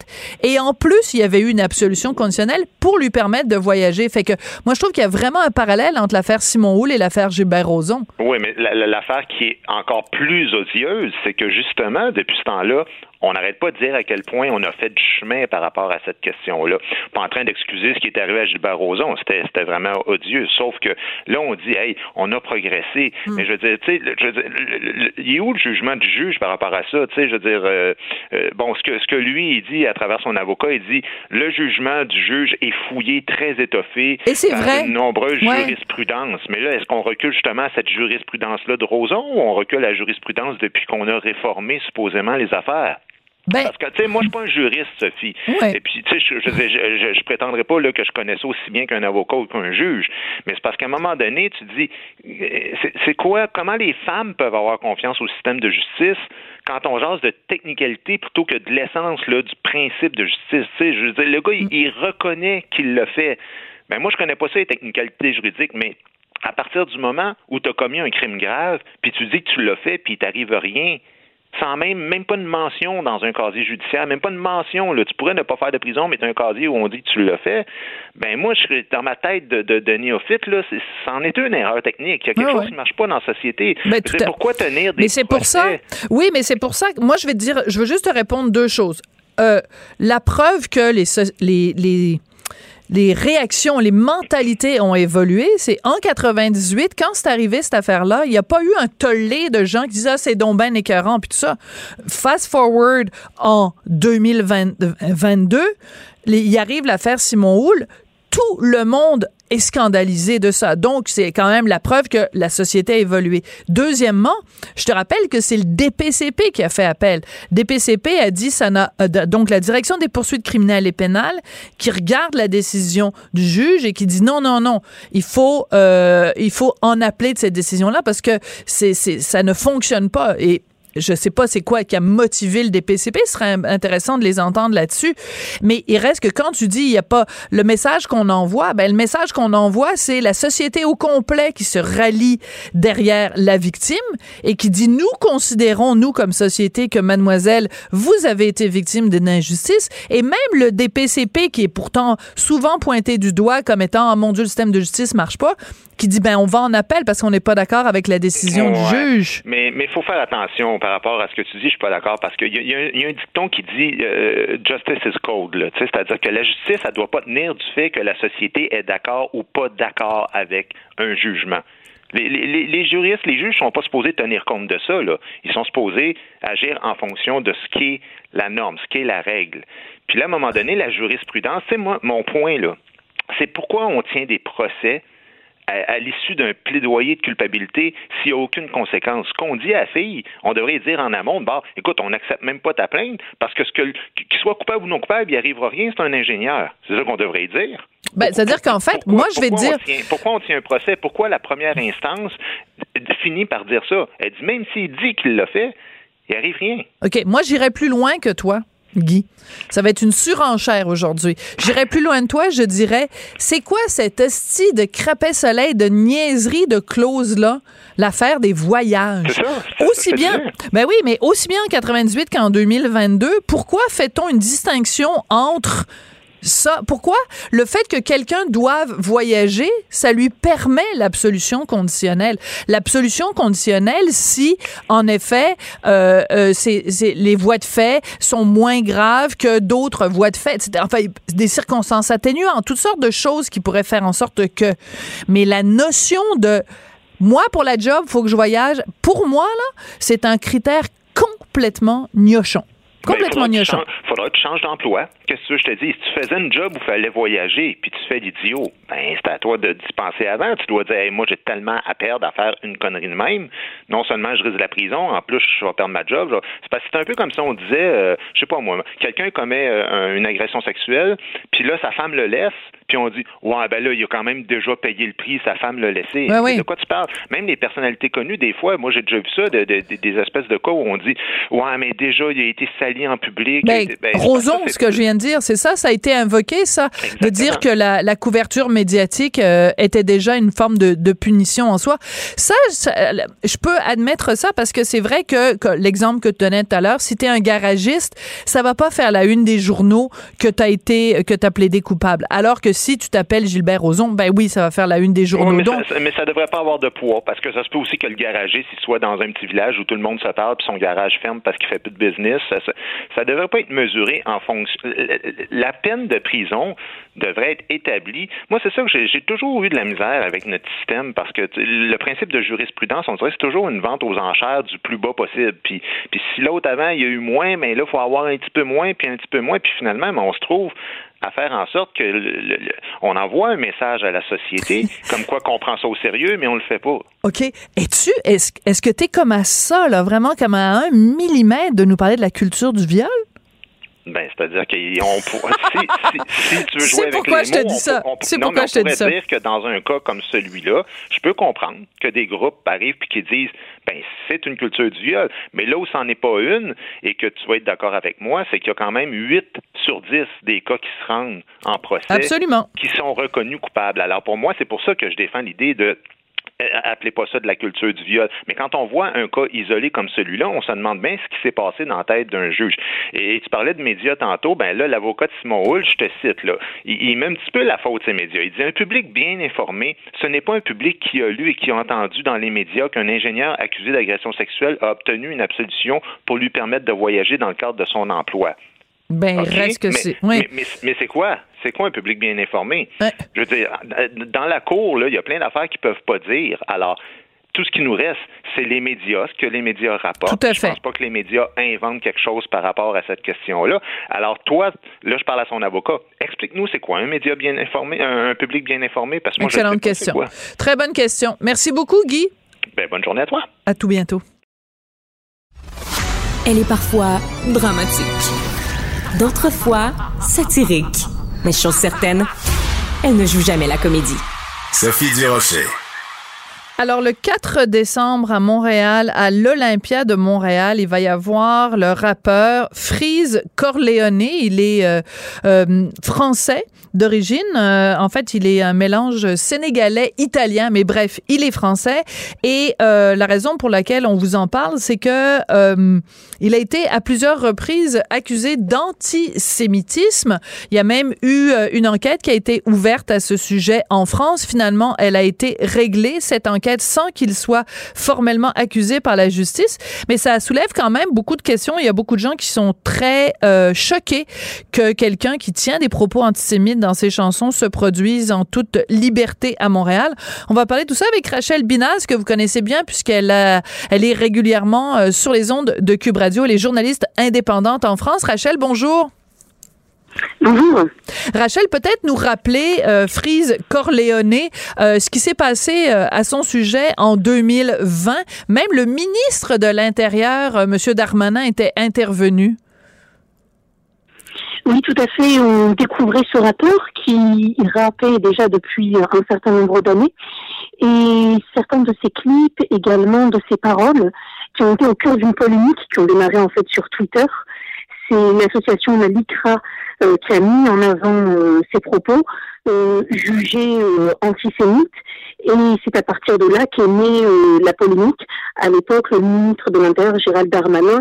Speaker 3: Et en plus, il y avait eu une absolution conditionnelle pour lui permettre de voyager. Fait que moi, je trouve qu'il y a vraiment un parallèle entre l'affaire Simon Houle et l'affaire Gilbert Rozon.
Speaker 8: Oui, mais l'affaire qui est encore plus odieuse, c'est que justement, depuis ce temps-là, on n'arrête pas de dire à quel point on a fait du chemin par rapport à cette question-là. Pas en train d'excuser ce qui est arrivé à Gilbert Rozon, c'était vraiment odieux. Sauf que là, on dit, hey, on a progressé. Hmm. Mais je veux dire, tu sais, il est où le jugement du juge par rapport à ça? Tu sais, je veux dire, euh, euh, bon, ce que, ce que lui, il dit à travers son avocat, il dit, le jugement du juge est fouillé, très étoffé
Speaker 3: Et c'est vrai.
Speaker 8: de nombreuses jurisprudences. Mais là, est-ce qu'on recule justement à cette jurisprudence-là de Roson ou on recule à la jurisprudence depuis qu'on a réformé supposément les affaires?
Speaker 3: Ben-
Speaker 8: Parce que, tu sais, moi, je suis pas un juriste, Sophie.
Speaker 3: Ouais.
Speaker 8: Et puis, tu sais, je, je, je, je, je prétendrai pas là, que je connais ça aussi bien qu'un avocat ou qu'un juge. Mais c'est parce qu'à un moment donné, tu dis, euh, c'est- quoi, comment les femmes peuvent avoir confiance au système de justice quand on jase de technicalité plutôt que de l'essence du principe de justice. Tu sais, je veux dire, le gars, il, il reconnaît qu'il l'a fait. Ben moi, je connais pas ça, les technicalités juridiques, mais à partir du moment où tu as commis un crime grave, puis tu dis que tu l'as fait, puis il t'arrive rien, sans même, même pas une mention dans un casier judiciaire, même pas une mention. Là. Tu pourrais ne pas faire de prison, mais tu as un casier où on dit que tu l'as fait. Ben moi, je dans ma tête de, de, de néophyte, là, c'est, c'en est une erreur technique. Il y a quelque
Speaker 3: Ah
Speaker 8: chose qui ne marche pas dans la société.
Speaker 3: Ben,
Speaker 8: dire,
Speaker 3: à-
Speaker 8: pourquoi tenir des
Speaker 3: Mais c'est pour ça. Oui, mais c'est pour ça que moi, je vais te dire, je veux juste te répondre deux choses. Euh, la preuve que les, so- les, les, les réactions, les mentalités ont évolué, c'est en 98, quand c'est arrivé cette affaire-là, il n'y a pas eu un tollé de gens qui disent Ah, c'est donc ben écœurant, puis tout ça. Fast forward en 2022, les- il arrive l'affaire Simon Houle, tout le monde est scandalisé de ça. Donc, c'est quand même la preuve que la société a évolué. Deuxièmement, je te rappelle que c'est le DPCP qui a fait appel. DPCP a dit, ça n'a, euh, donc la direction des poursuites criminelles et pénales, qui regarde la décision du juge et qui dit non, non, non, il faut, euh, il faut en appeler de cette décision-là parce que c'est, c'est, ça ne fonctionne pas. Je sais pas c'est quoi qui a motivé le DPCP, ce serait intéressant de les entendre là-dessus, mais il reste que quand tu dis il y a pas le message qu'on envoie, ben le message qu'on envoie c'est la société au complet qui se rallie derrière la victime et qui dit nous considérons nous comme société que mademoiselle vous avez été victime d'une injustice. Et même le DPCP qui est pourtant souvent pointé du doigt comme étant oh mon dieu le système de justice marche pas, qui dit ben on va en appel parce qu'on n'est pas d'accord avec la décision du juge.
Speaker 8: Mais il faut faire attention par rapport à ce que tu dis. Je suis pas d'accord parce qu'il y, a- un dicton qui dit euh, justice is sais, C'est-à-dire que la justice, elle doit pas tenir du fait que la société est d'accord ou pas d'accord avec un jugement. Les, juristes, les juges sont pas supposés tenir compte de ça. Ils sont supposés agir en fonction de ce qui est la norme, ce qui est la règle. Puis là, à un moment donné, la jurisprudence, c'est moi mon point là. C'est pourquoi on tient des procès à, à l'issue d'un plaidoyer de culpabilité s'il n'y a aucune conséquence. Ce qu'on dit à la fille, on devrait dire en amont, bah, écoute, on n'accepte même pas ta plainte parce que ce que qu'il soit coupable ou non coupable, il arrivera rien, c'est un ingénieur. C'est ça qu'on devrait dire.
Speaker 3: Ben, c'est-à-dire qu'en fait,
Speaker 8: Pourquoi-
Speaker 3: moi, je vais dire.
Speaker 8: tient- pourquoi on tient un procès? Pourquoi la première instance finit par dire ça? Elle dit, même s'il dit qu'il l'a fait, il arrive rien.
Speaker 3: OK, moi, j'irai plus loin que toi. Guy, ça va être une surenchère aujourd'hui. J'irai plus loin de toi, je dirais, c'est quoi cette hostie de crapet soleil, de niaiserie de clause-là, l'affaire des voyages?
Speaker 8: C'est ça,
Speaker 3: Aussi bien, ben oui, mais aussi bien en 98 qu'en 2022, pourquoi fait-on une distinction entre ça, pourquoi? Le fait que quelqu'un doive voyager, ça lui permet l'absolution conditionnelle. L'absolution conditionnelle, si en effet euh, euh, les voies de fait sont moins graves que d'autres voies de fait, etc. Enfin, des circonstances atténuantes, toutes sortes de choses qui pourraient faire en sorte que. Mais la notion de moi pour la job, faut que je voyage. Pour moi là, c'est un critère complètement gnochon. Complètement
Speaker 8: Ben,
Speaker 3: gnochon.
Speaker 8: Il faudra que tu changes d'emploi. Qu'est-ce que tu veux je te dis? Si tu faisais une job où il fallait voyager, puis tu fais l'idiot, ben c'est à toi de d'y penser avant. Tu dois dire, Hey, moi, j'ai tellement à perdre à faire une connerie de même. Non seulement je risque de la prison, en plus, je vais perdre ma job. C'est parce que c'est un peu comme si on disait, euh, je sais pas moi, quelqu'un commet euh, un- une agression sexuelle, puis là, sa femme le laisse, puis on dit, ouais, ben là, il a quand même déjà payé le prix, sa femme l'a laissé.
Speaker 3: Ouais, oui.
Speaker 8: De quoi tu parles? Même les personnalités connues, des fois, moi, j'ai déjà vu ça, de- de- de- des espèces de cas où on dit, ouais, mais déjà, il a été sali en public.
Speaker 3: Ben,
Speaker 8: Ben,
Speaker 3: Roson, ce que je viens de dire, c'est ça, ça a été invoqué, ça, de dire que la, la couverture médiatique euh, était déjà une forme de, de punition en soi. Ça, ça, je peux admettre ça parce que c'est vrai que, que l'exemple que tu donnais tout à l'heure, si t'es un garagiste, ça va pas faire la une des journaux que t'as été, que t'as plaidé coupable. Alors que si tu t'appelles Gilbert Rozon, ben oui, ça va faire la une des journaux.
Speaker 8: mais,
Speaker 3: Donc,
Speaker 8: ça, ça- mais ça devrait pas avoir de poids parce que ça se peut aussi que le garagiste il soit dans un petit village où tout le monde se parle puis son garage ferme parce qu'il fait plus de business. Ça, ça, ça devrait pas être mesuré en fonction. La peine de prison devrait être établie. Moi, c'est ça que j'ai toujours eu de la misère avec notre système parce que tu- le principe de jurisprudence, on dirait que c'est toujours une vente aux enchères du plus bas possible. Puis, puis si l'autre avant il y a eu moins, mais là il faut avoir un petit peu moins puis un petit peu moins puis finalement, ben, on se trouve à faire en sorte que le- le- le- on envoie un message à la société comme quoi qu'on prend ça au sérieux, mais on le fait pas.
Speaker 3: OK. Es-tu, est-ce, est-ce que t'es comme à ça, là, vraiment comme à un millimètre de nous parler de la culture du viol?
Speaker 8: Ben, c'est-à-dire qu'on pourrait. Si, si, si, tu veux jouer avec les
Speaker 3: je te
Speaker 8: mots, on
Speaker 3: ça.
Speaker 8: peut- on-
Speaker 3: C'est
Speaker 8: non,
Speaker 3: pourquoi
Speaker 8: mais
Speaker 3: je te
Speaker 8: on
Speaker 3: dis
Speaker 8: pourrait
Speaker 3: ça.
Speaker 8: dire que dans un cas comme celui-là, je peux comprendre que des groupes arrivent puis qui disent, ben, c'est une culture du viol. Mais là où c'en est pas une, et que tu vas être d'accord avec moi, c'est qu'il y a quand même 8 sur 10 des cas qui se rendent en procès.
Speaker 3: Absolument.
Speaker 8: Qui sont reconnus coupables. Alors, pour moi, c'est pour ça que je défends l'idée de appelez pas ça de la culture du viol. Mais quand on voit un cas isolé comme celui-là, on se demande bien ce qui s'est passé dans la tête d'un juge. Et, tu parlais de médias tantôt, ben là, l'avocat de Simon Hull, je te cite, là, il, il met un petit peu la faute ces médias. Il dit un public bien informé, ce n'est pas un public qui a lu et qui a entendu dans les médias qu'un ingénieur accusé d'agression sexuelle a obtenu une absolution pour lui permettre de voyager dans le cadre de son emploi.
Speaker 3: Ben, reste que c'est. Oui.
Speaker 8: mais, mais- mais c'est quoi? C'est quoi un public bien informé?
Speaker 3: Ouais.
Speaker 8: Je veux dire, dans la cour, il y a plein d'affaires qu'ils peuvent pas dire. Alors, tout ce qui nous reste, c'est les médias, ce que les médias rapportent.
Speaker 3: Tout à
Speaker 8: Je
Speaker 3: fait.
Speaker 8: pense pas que les médias inventent quelque chose par rapport à cette question-là. Alors, toi, là, je parle à son avocat. Explique-nous, c'est quoi un média bien informé, un, public bien informé? Parce que moi, je sais
Speaker 3: Excellente
Speaker 8: pas c'est
Speaker 3: question.
Speaker 8: quoi.
Speaker 3: Très bonne question. Merci beaucoup, Guy.
Speaker 8: Ben, bonne journée à toi.
Speaker 3: À tout bientôt.
Speaker 2: Elle est parfois dramatique, d'autres fois satirique. Mais chose certaine, elle ne joue jamais la comédie.
Speaker 1: Sophie Durocher.
Speaker 3: Alors, le 4 décembre à Montréal, à l'Olympia de Montréal, il va y avoir le rappeur Freeze Corleone. Il est euh, euh, français d'origine. Euh, en fait, il est un mélange sénégalais-italien, mais bref, il est français. Et euh, la raison pour laquelle on vous en parle, c'est que il a été à plusieurs reprises accusé d'antisémitisme. Il y a même eu une enquête qui a été ouverte à ce sujet en France. Finalement, elle a été réglée, cette enquête, sans qu'il soit formellement accusé par la justice. Mais ça soulève quand même beaucoup de questions. Il y a beaucoup de gens qui sont très euh, choqués que quelqu'un qui tient des propos antisémites dans ses chansons se produise en toute liberté à Montréal. On va parler de tout ça avec Rachel Binaz, que vous connaissez bien, puisqu'elle est régulièrement euh, sur les ondes de Cube Radio. Elle est journaliste indépendante en France. Rachel, bonjour.
Speaker 9: Bonjour.
Speaker 3: Rachel, peut-être nous rappeler, euh, Freeze Corleone, euh, ce qui s'est passé euh, à son sujet en 2020. Même le ministre de l'Intérieur, euh, M. Darmanin, était intervenu.
Speaker 9: Oui, tout à fait. On découvrait ce rappeur qui rappait déjà depuis un certain nombre d'années. Et certains de ses clips, également de ses paroles, qui ont été au cœur d'une polémique, qui ont démarré en fait sur Twitter. C'est l'association La LICRA euh, qui a mis en avant euh, ses propos, euh, jugés antisémites. Et c'est à partir de là qu'est née la polémique. À l'époque, le ministre de l'Intérieur, Gérald Darmanin,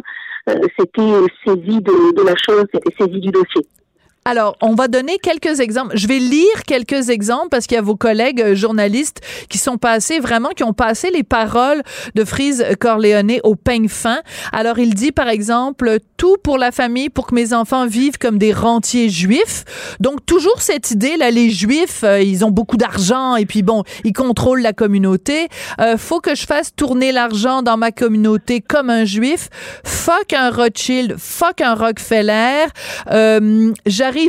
Speaker 9: s'était saisi de, de la chose, s'était saisi du dossier.
Speaker 3: Alors, on va donner quelques exemples. Je vais lire quelques exemples parce qu'il y a vos collègues euh, journalistes qui sont passés vraiment, qui ont passé les paroles de Freeze Corleone au peigne fin. Alors, il dit, par exemple, tout pour la famille, pour que mes enfants vivent comme des rentiers juifs. Donc, toujours cette idée, là, les juifs, euh, ils ont beaucoup d'argent et puis bon, ils contrôlent la communauté. Euh, faut que je fasse tourner l'argent dans ma communauté comme un juif. Fuck un Rothschild, fuck un Rockefeller.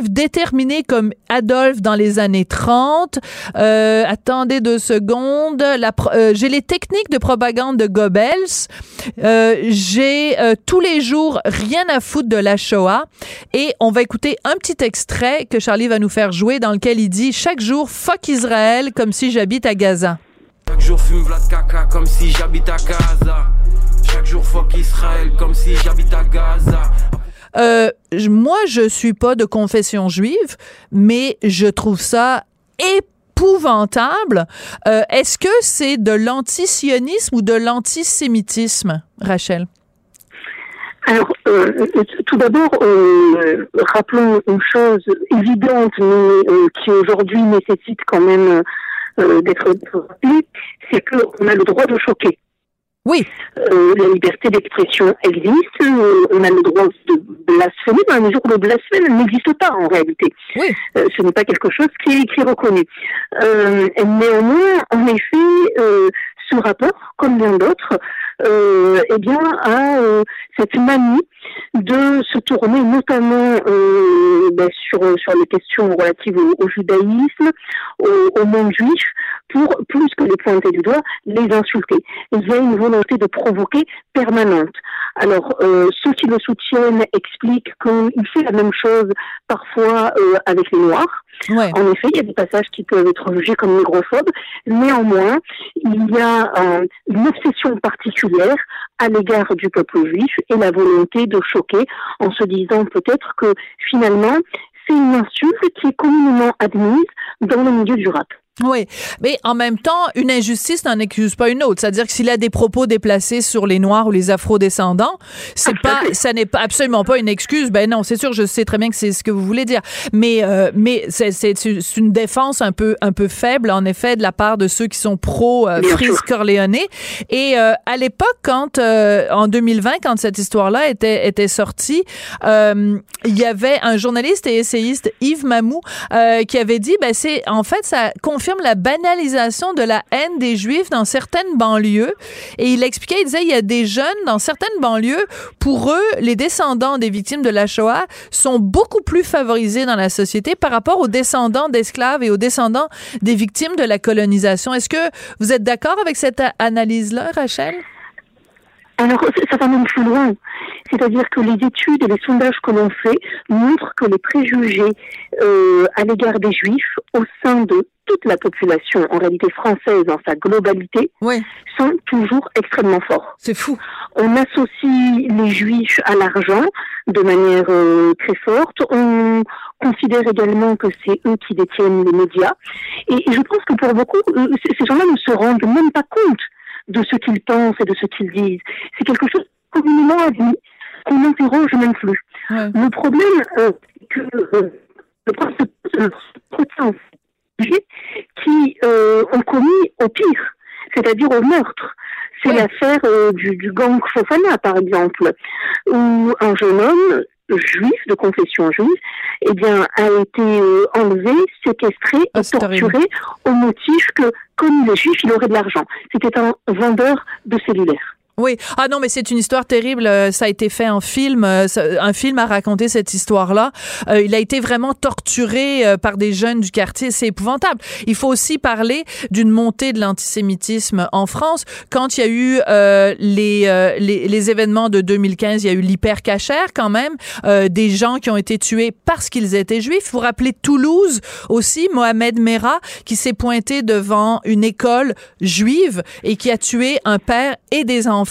Speaker 3: Déterminé comme Adolphe dans les années 30. Euh, attendez deux secondes. Euh, J'ai les techniques de propagande de Goebbels. Euh, J'ai tous les jours rien à foutre de la Shoah. Et on va écouter un petit extrait que Charlie va nous faire jouer dans lequel il dit chaque jour fuck Israël comme si j'habite à Gaza.
Speaker 10: Chaque jour fume v'là de caca comme si j'habite à Gaza. Chaque jour fuck Israël comme si j'habite à Gaza.
Speaker 3: Euh, moi, je suis pas de confession juive, mais je trouve ça épouvantable. Euh, Est-ce que c'est de l'antisionisme ou de l'antisémitisme, Rachel?
Speaker 9: Alors, euh, euh, tout d'abord, euh, rappelons une chose évidente, mais euh, qui aujourd'hui nécessite quand même euh, d'être rappelée, c'est qu'on a le droit de choquer.
Speaker 3: Oui.
Speaker 9: Euh, la liberté d'expression existe, euh, on a le droit de blasphémer, dans la mesure où le blasphème n'existe pas en réalité.
Speaker 3: Oui.
Speaker 9: Euh, ce n'est pas quelque chose qui est, qui est reconnu. Euh, néanmoins, en effet, euh, ce rapport, comme bien d'autres, euh, eh bien, a euh, cette manie de se tourner notamment euh, ben, sur sur les questions relatives au, judaïsme, au, monde juif, pour plus que les pointer du doigt, les insulter. Il y a une volonté de provoquer permanente. Alors, ceux qui le soutiennent expliquent qu'il fait la même chose parfois avec les Noirs. En effet, il y a des passages qui peuvent être jugés comme négrophobes. Néanmoins, il y a euh, une obsession particulière à l'égard du peuple juif et la volonté de choquer en se disant peut-être que finalement, c'est une insulte qui est communément admise dans le milieu du rap.
Speaker 3: Oui, mais en même temps, une injustice n'en accuse pas une autre. C'est-à-dire que s'il a des propos déplacés sur les Noirs ou les Afro-descendants, c'est pas, ça n'est pas absolument pas une excuse. Ben non, c'est sûr, je sais très bien que c'est ce que vous voulez dire, mais euh, mais c'est une défense un peu un peu faible en effet de la part de ceux qui sont pro euh, Frise Corleone. Et euh, à l'époque, quand euh, en 2020, quand cette histoire-là était était sortie, il y avait un journaliste et essayiste Yves Mamou qui avait dit, ben c'est en fait ça confirme la banalisation de la haine des Juifs dans certaines banlieues. Et il expliquait, il disait, il y a des jeunes dans certaines banlieues, pour eux, les descendants des victimes de la Shoah sont beaucoup plus favorisés dans la société par rapport aux descendants d'esclaves et aux descendants des victimes de la colonisation. Est-ce que vous êtes d'accord avec cette analyse-là, Rachel?
Speaker 9: Alors, ça va même plus loin. C'est-à-dire que les études et les sondages que l'on fait montrent que les préjugés euh, à l'égard des Juifs au sein de toute la population, en réalité française dans sa globalité, sont toujours extrêmement forts.
Speaker 3: C'est fou.
Speaker 9: On associe les Juifs à l'argent de manière euh, très forte. On considère également que c'est eux qui détiennent les médias. Et, je pense que pour beaucoup, euh, ces gens-là ne se rendent même pas compte de ce qu'ils pensent et de ce qu'ils disent. C'est quelque chose communément admis qu'on n'interroge même plus. Le problème, euh, que euh, qui euh, ont commis au pire, c'est-à-dire au meurtre. C'est l'affaire euh, du, du, gang Fofana, par exemple, où un jeune homme juif, de confession juive, eh bien, a été euh, enlevé, séquestré ah, et torturé au motif que, comme il est juif, il aurait de l'argent. C'était un vendeur de cellulaire.
Speaker 3: Oui. Ah non, mais c'est une histoire terrible. Euh, ça a été fait en film. Euh, un film a raconté cette histoire-là. Euh, il a été vraiment torturé par des jeunes du quartier. C'est épouvantable. Il faut aussi parler d'une montée de l'antisémitisme en France. Quand il y a eu les, les, événements de 2015, il y a eu l'hypercachère quand même. des gens qui ont été tués parce qu'ils étaient juifs. Vous vous rappelez Toulouse aussi, Mohamed Merah, qui s'est pointé devant une école juive et qui a tué un père et des enfants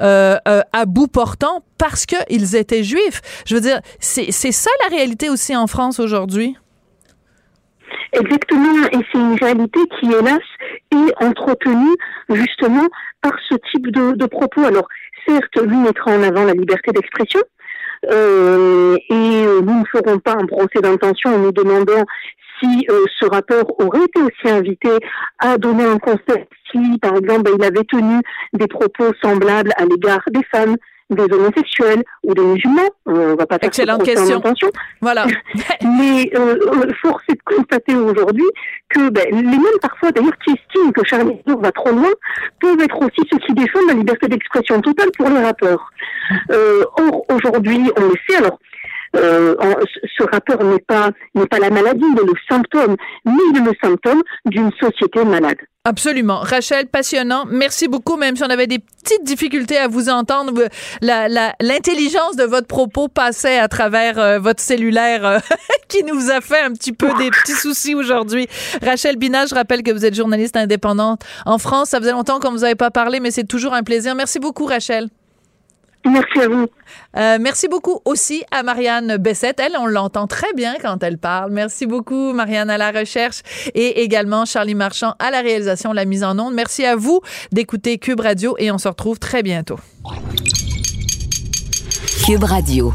Speaker 3: euh, euh, à bout portant parce qu'ils étaient juifs. Je veux dire, c'est ça la réalité aussi en France aujourd'hui?
Speaker 9: Exactement, et c'est une réalité qui, hélas, est entretenue justement par ce type de, propos. Alors, certes, lui mettra en avant la liberté d'expression, euh, et nous ne ferons pas un procès d'intention en nous demandant si euh, ce rappeur aurait été aussi invité à donner un conseil si, par exemple, ben, il avait tenu des propos semblables à l'égard des femmes, des homosexuels ou des musulmans. On va pas faire
Speaker 3: Excellente question. Voilà.
Speaker 9: Mais euh, euh, force est de constater aujourd'hui que ben, les mêmes parfois, d'ailleurs, qui estiment que Charlie Hebdo va trop loin, peuvent être aussi ceux qui défendent la liberté d'expression totale pour les rappeurs. Euh, or, aujourd'hui, on le sait. Alors, euh, ce rapport n'est pas n'est pas la maladie, mais le symptôme, ni le symptôme d'une société malade.
Speaker 3: Absolument. Rachel, passionnant. Merci beaucoup, même si on avait des petites difficultés à vous entendre. L'intelligence de votre propos passait à travers euh, votre cellulaire euh, qui nous a fait un petit peu des petits soucis aujourd'hui. Rachel Bina, je rappelle que vous êtes journaliste indépendante en France. Ça faisait longtemps qu'on vous avait pas parlé, mais c'est toujours un plaisir. Merci beaucoup, Rachel.
Speaker 9: Merci à vous.
Speaker 3: Euh, merci beaucoup aussi à Marianne Bessette. Elle, on l'entend très bien quand elle parle. Merci beaucoup, Marianne, à la recherche et également Charlie Marchand à la réalisation, la mise en onde. Merci à vous d'écouter Cube Radio et on se retrouve très bientôt.
Speaker 2: Cube Radio.